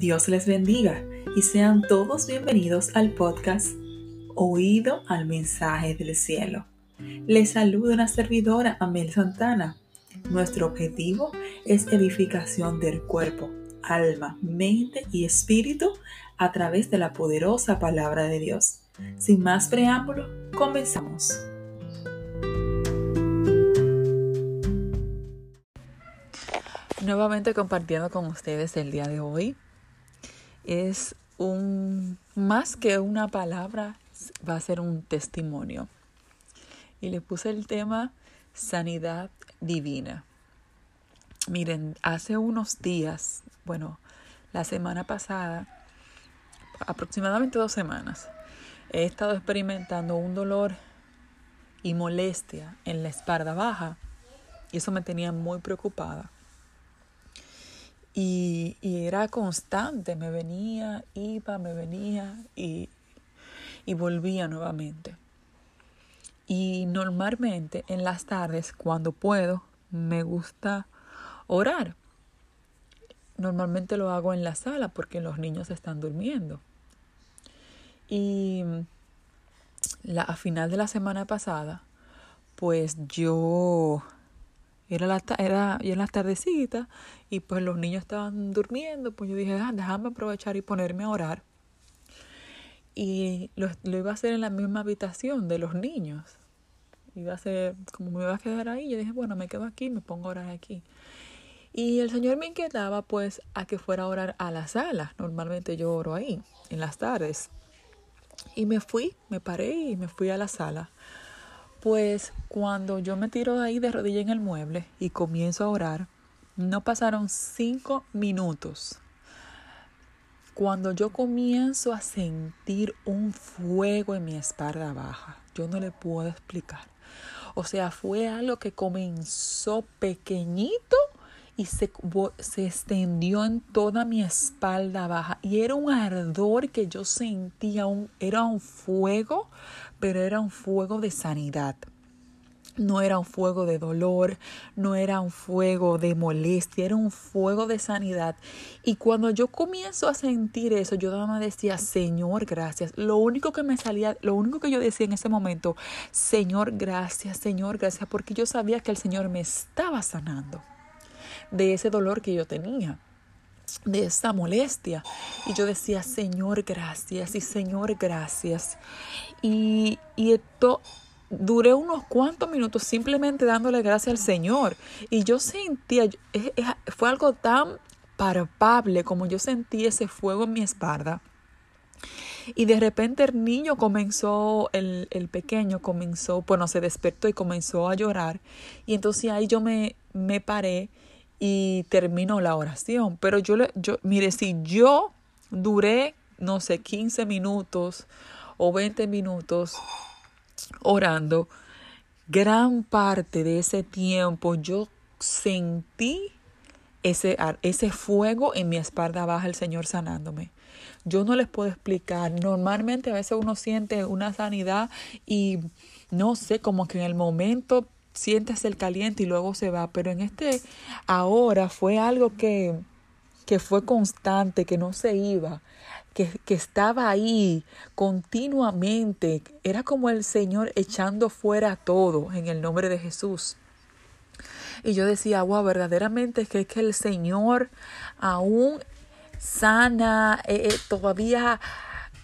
Dios les bendiga y sean todos bienvenidos al podcast Oído al mensaje del cielo. Les saluda una servidora, Amel Santana. Nuestro objetivo es edificación del cuerpo, alma, mente y espíritu a través de la poderosa palabra de Dios. Sin más preámbulo, comenzamos. Nuevamente compartiendo con ustedes el día de hoy es un, más que una palabra, va a ser un testimonio. Y le puse el tema sanidad divina. Miren, hace unos días, bueno, la semana pasada, aproximadamente dos semanas, he estado experimentando un dolor y molestia en la espalda baja y eso me tenía muy preocupada. Y, era constante, me venía, iba, me venía y, y volvía nuevamente. Y normalmente en las tardes, cuando puedo, me gusta orar. Normalmente lo hago en la sala porque los niños están durmiendo. Y la, a final de la semana pasada, pues yo era la, era ya en las tardecitas y pues los niños estaban durmiendo, pues yo dije, ah, déjame aprovechar y ponerme a orar. Y lo, lo, iba a hacer en la misma habitación de los niños. Iba a ser, como me iba a quedar ahí, yo dije, bueno, me quedo aquí, me pongo a orar aquí. Y el Señor me inquietaba pues a que fuera a orar a la sala. Normalmente yo oro ahí, en las tardes. Y me fui, me paré y me fui a la sala. Pues cuando yo me tiro de ahí de rodilla en el mueble y comienzo a orar, no pasaron cinco minutos. Cuando yo comienzo a sentir un fuego en mi espalda baja, yo no le puedo explicar. O sea, fue algo que comenzó pequeñito y se, se, extendió en toda mi espalda baja. Y era un ardor que yo sentía, un, era un fuego, pero era un fuego de sanidad. No era un fuego de dolor, no era un fuego de molestia, era un fuego de sanidad. Y cuando yo comienzo a sentir eso, yo nada más decía, Señor, gracias. Lo único que me salía, lo único que yo decía en ese momento, Señor, gracias, Señor, gracias, porque yo sabía que el Señor me estaba sanando de ese dolor que yo tenía de esa molestia. Y yo decía, Señor, gracias y Señor, gracias. Y, y esto duré unos cuantos minutos simplemente dándole gracias al Señor. Y yo sentía, fue algo tan palpable como yo sentí ese fuego en mi espalda. Y de repente el niño comenzó, el, el, pequeño comenzó, bueno, se despertó y comenzó a llorar. Y entonces ahí yo me, me paré y terminó la oración. Pero yo, yo, mire, si yo duré, no sé, 15 minutos o 20 minutos orando, gran parte de ese tiempo yo sentí ese, ese fuego en mi espalda baja, el Señor sanándome. Yo no les puedo explicar. Normalmente a veces uno siente una sanidad y no sé, como que en el momento sientes el caliente y luego se va, pero en este ahora fue algo que, que fue constante, que no se iba, que, que estaba ahí continuamente. Era como el Señor echando fuera todo en el nombre de Jesús. Y yo decía, wow, verdaderamente es que, es que el Señor aún sana, eh, eh, todavía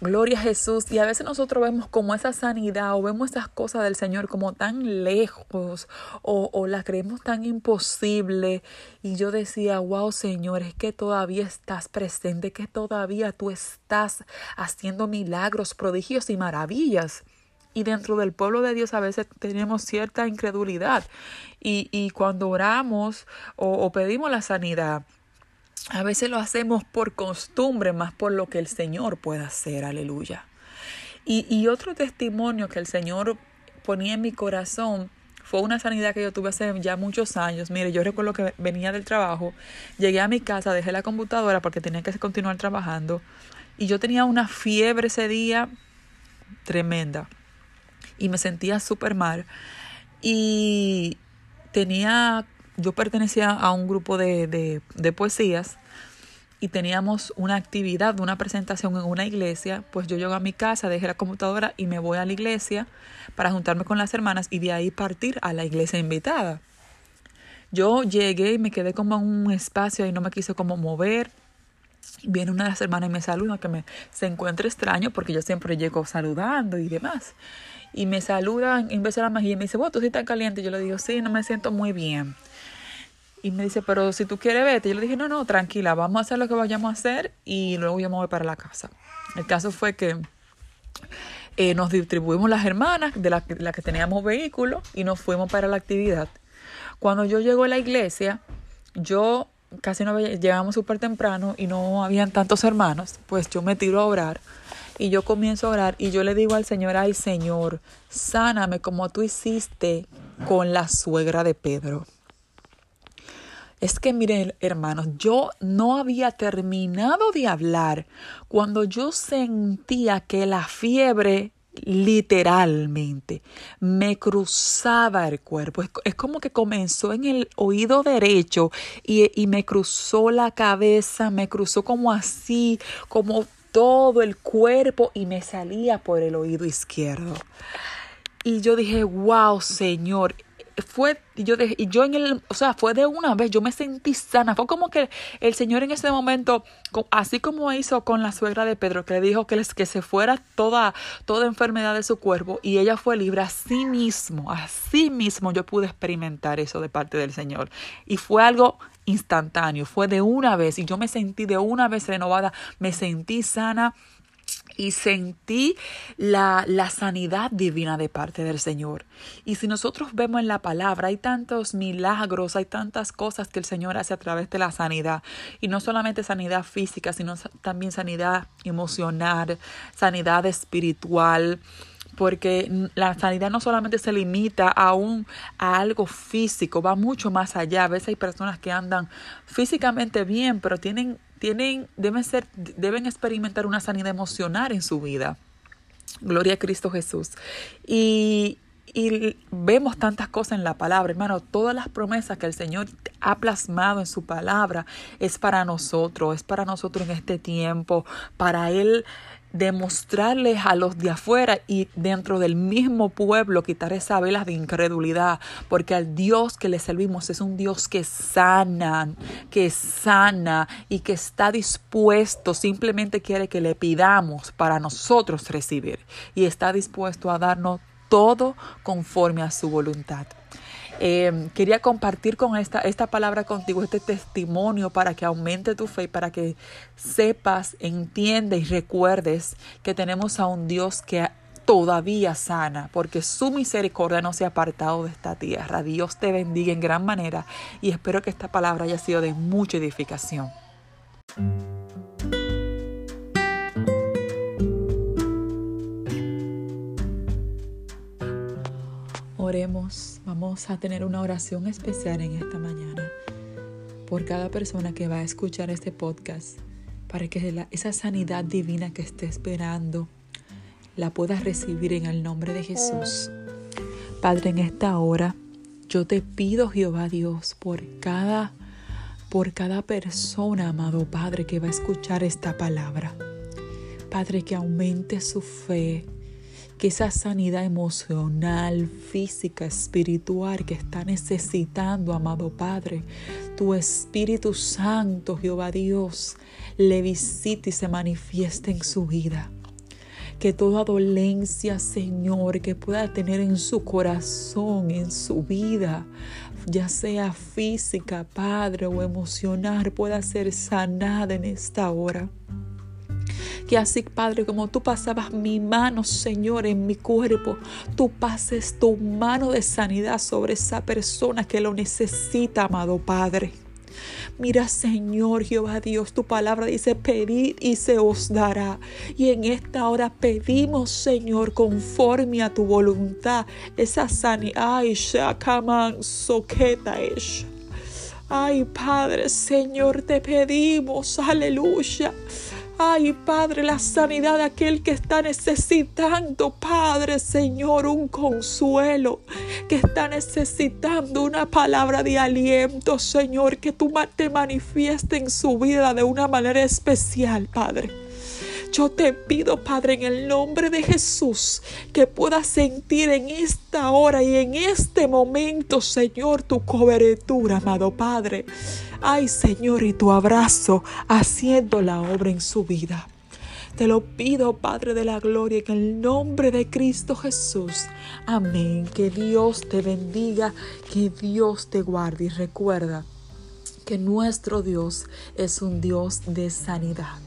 Gloria a Jesús. Y a veces nosotros vemos como esa sanidad o vemos esas cosas del Señor como tan lejos o, o las creemos tan imposible. Y yo decía, wow Señor, es que todavía estás presente, que todavía tú estás haciendo milagros, prodigios y maravillas. Y dentro del pueblo de Dios a veces tenemos cierta incredulidad. Y, y cuando oramos o, o pedimos la sanidad, a veces lo hacemos por costumbre, más por lo que el Señor puede hacer, aleluya. Y, otro testimonio que el Señor ponía en mi corazón fue una sanidad que yo tuve hace ya muchos años. Mire, yo recuerdo que venía del trabajo, llegué a mi casa, dejé la computadora porque tenía que continuar trabajando y yo tenía una fiebre ese día tremenda y me sentía súper mal y tenía yo pertenecía a un grupo de, de, de poesías y teníamos una actividad, una presentación en una iglesia, pues yo llego a mi casa, dejé la computadora y me voy a la iglesia para juntarme con las hermanas y de ahí partir a la iglesia invitada. Yo llegué y me quedé como en un espacio y no me quise como mover. Viene una de las hermanas y me saluda, que me se encuentra extraño porque yo siempre llego saludando y demás. Y me saludan en vez de la magia y me dice, bueno, tú sí estás caliente. Yo le digo, sí, no me siento muy bien. Y me dice, pero si tú quieres vete. Yo le dije, no, no, tranquila, vamos a hacer lo que vayamos a hacer y luego yo me voy para la casa. El caso fue que eh, nos distribuimos las hermanas de las la que teníamos vehículo y nos fuimos para la actividad. Cuando yo llego a la iglesia, yo casi no llegamos súper temprano y no habían tantos hermanos, pues yo me tiro a orar y yo comienzo a orar y yo le digo al Señor, ay Señor, sáname como tú hiciste con la suegra de Pedro. Es que miren, hermanos, yo no había terminado de hablar cuando yo sentía que la fiebre literalmente me cruzaba el cuerpo. Es, como que comenzó en el oído derecho y, y me cruzó la cabeza, me cruzó como así, como todo el cuerpo y me salía por el oído izquierdo. Y yo dije, wow, Señor, fue, yo, de, yo en el, o sea, fue de una vez, yo me sentí sana, fue como que el Señor en ese momento, así como hizo con la suegra de Pedro, que le dijo que, que se fuera toda, toda enfermedad de su cuerpo y ella fue libre, así mismo, así mismo yo pude experimentar eso de parte del Señor. Y fue algo instantáneo, fue de una vez y yo me sentí de una vez renovada, me sentí sana y sentí la, la, sanidad divina de parte del Señor. Y si nosotros vemos en la palabra, hay tantos milagros, hay tantas cosas que el Señor hace a través de la sanidad. Y no solamente sanidad física, sino también sanidad emocional, sanidad espiritual porque la sanidad no solamente se limita a, a algo físico, va mucho más allá. A veces hay personas que andan físicamente bien, pero tienen tienen, deben, ser, deben experimentar una sanidad emocional en su vida. Gloria a Cristo Jesús. Y, y vemos tantas cosas en la palabra, hermano. Todas las promesas que el Señor ha plasmado en su palabra es para nosotros, es para nosotros en este tiempo, para Él demostrarles a los de afuera y dentro del mismo pueblo quitar esa vela de incredulidad, porque al Dios que le servimos es un Dios que sana, que sana y que está dispuesto, simplemente quiere que le pidamos para nosotros recibir y está dispuesto a darnos todo conforme a su voluntad. Eh, quería compartir con esta, esta palabra contigo, este testimonio para que aumente tu fe, para que sepas, entiendas y recuerdes que tenemos a un Dios que todavía sana, porque su misericordia no se ha apartado de esta tierra. Dios te bendiga en gran manera y espero que esta palabra haya sido de mucha edificación. Oremos, vamos a tener una oración especial en esta mañana por cada persona que va a escuchar este podcast, para que esa sanidad divina que esté esperando la puedas recibir en el nombre de Jesús. Padre, en esta hora yo te pido, Jehová Dios, por cada por cada persona, amado Padre, que va a escuchar esta palabra. Padre, que aumente su fe, que esa sanidad emocional, física, espiritual que está necesitando, amado Padre, tu Espíritu Santo, Jehová Dios, le visite y se manifieste en su vida. Que toda dolencia, Señor, que pueda tener en su corazón, en su vida, ya sea física, Padre, o emocional, pueda ser sanada en esta hora. Que así, Padre, como tú pasabas mi mano, Señor, en mi cuerpo, tú pases tu mano de sanidad sobre esa persona que lo necesita, amado Padre. Mira, Señor Jehová Dios, tu palabra dice, pedid y se os dará. Y en esta hora pedimos, Señor, conforme a tu voluntad, esa sanidad. Ay, Padre, Señor, te pedimos, aleluya. Ay, Padre, la sanidad de aquel que está necesitando, Padre, Señor, un consuelo. que está necesitando una palabra de aliento, Señor, que tú te manifiestes en su vida de una manera especial, Padre. Yo te pido, Padre, en el nombre de Jesús, que puedas sentir en esta hora y en este momento, Señor, tu cobertura, amado Padre. Ay, Señor, y tu abrazo haciendo la obra en su vida. Te lo pido, Padre de la Gloria, en el nombre de Cristo Jesús. Amén. Que Dios te bendiga, que Dios te guarde. Y recuerda que nuestro Dios es un Dios de sanidad.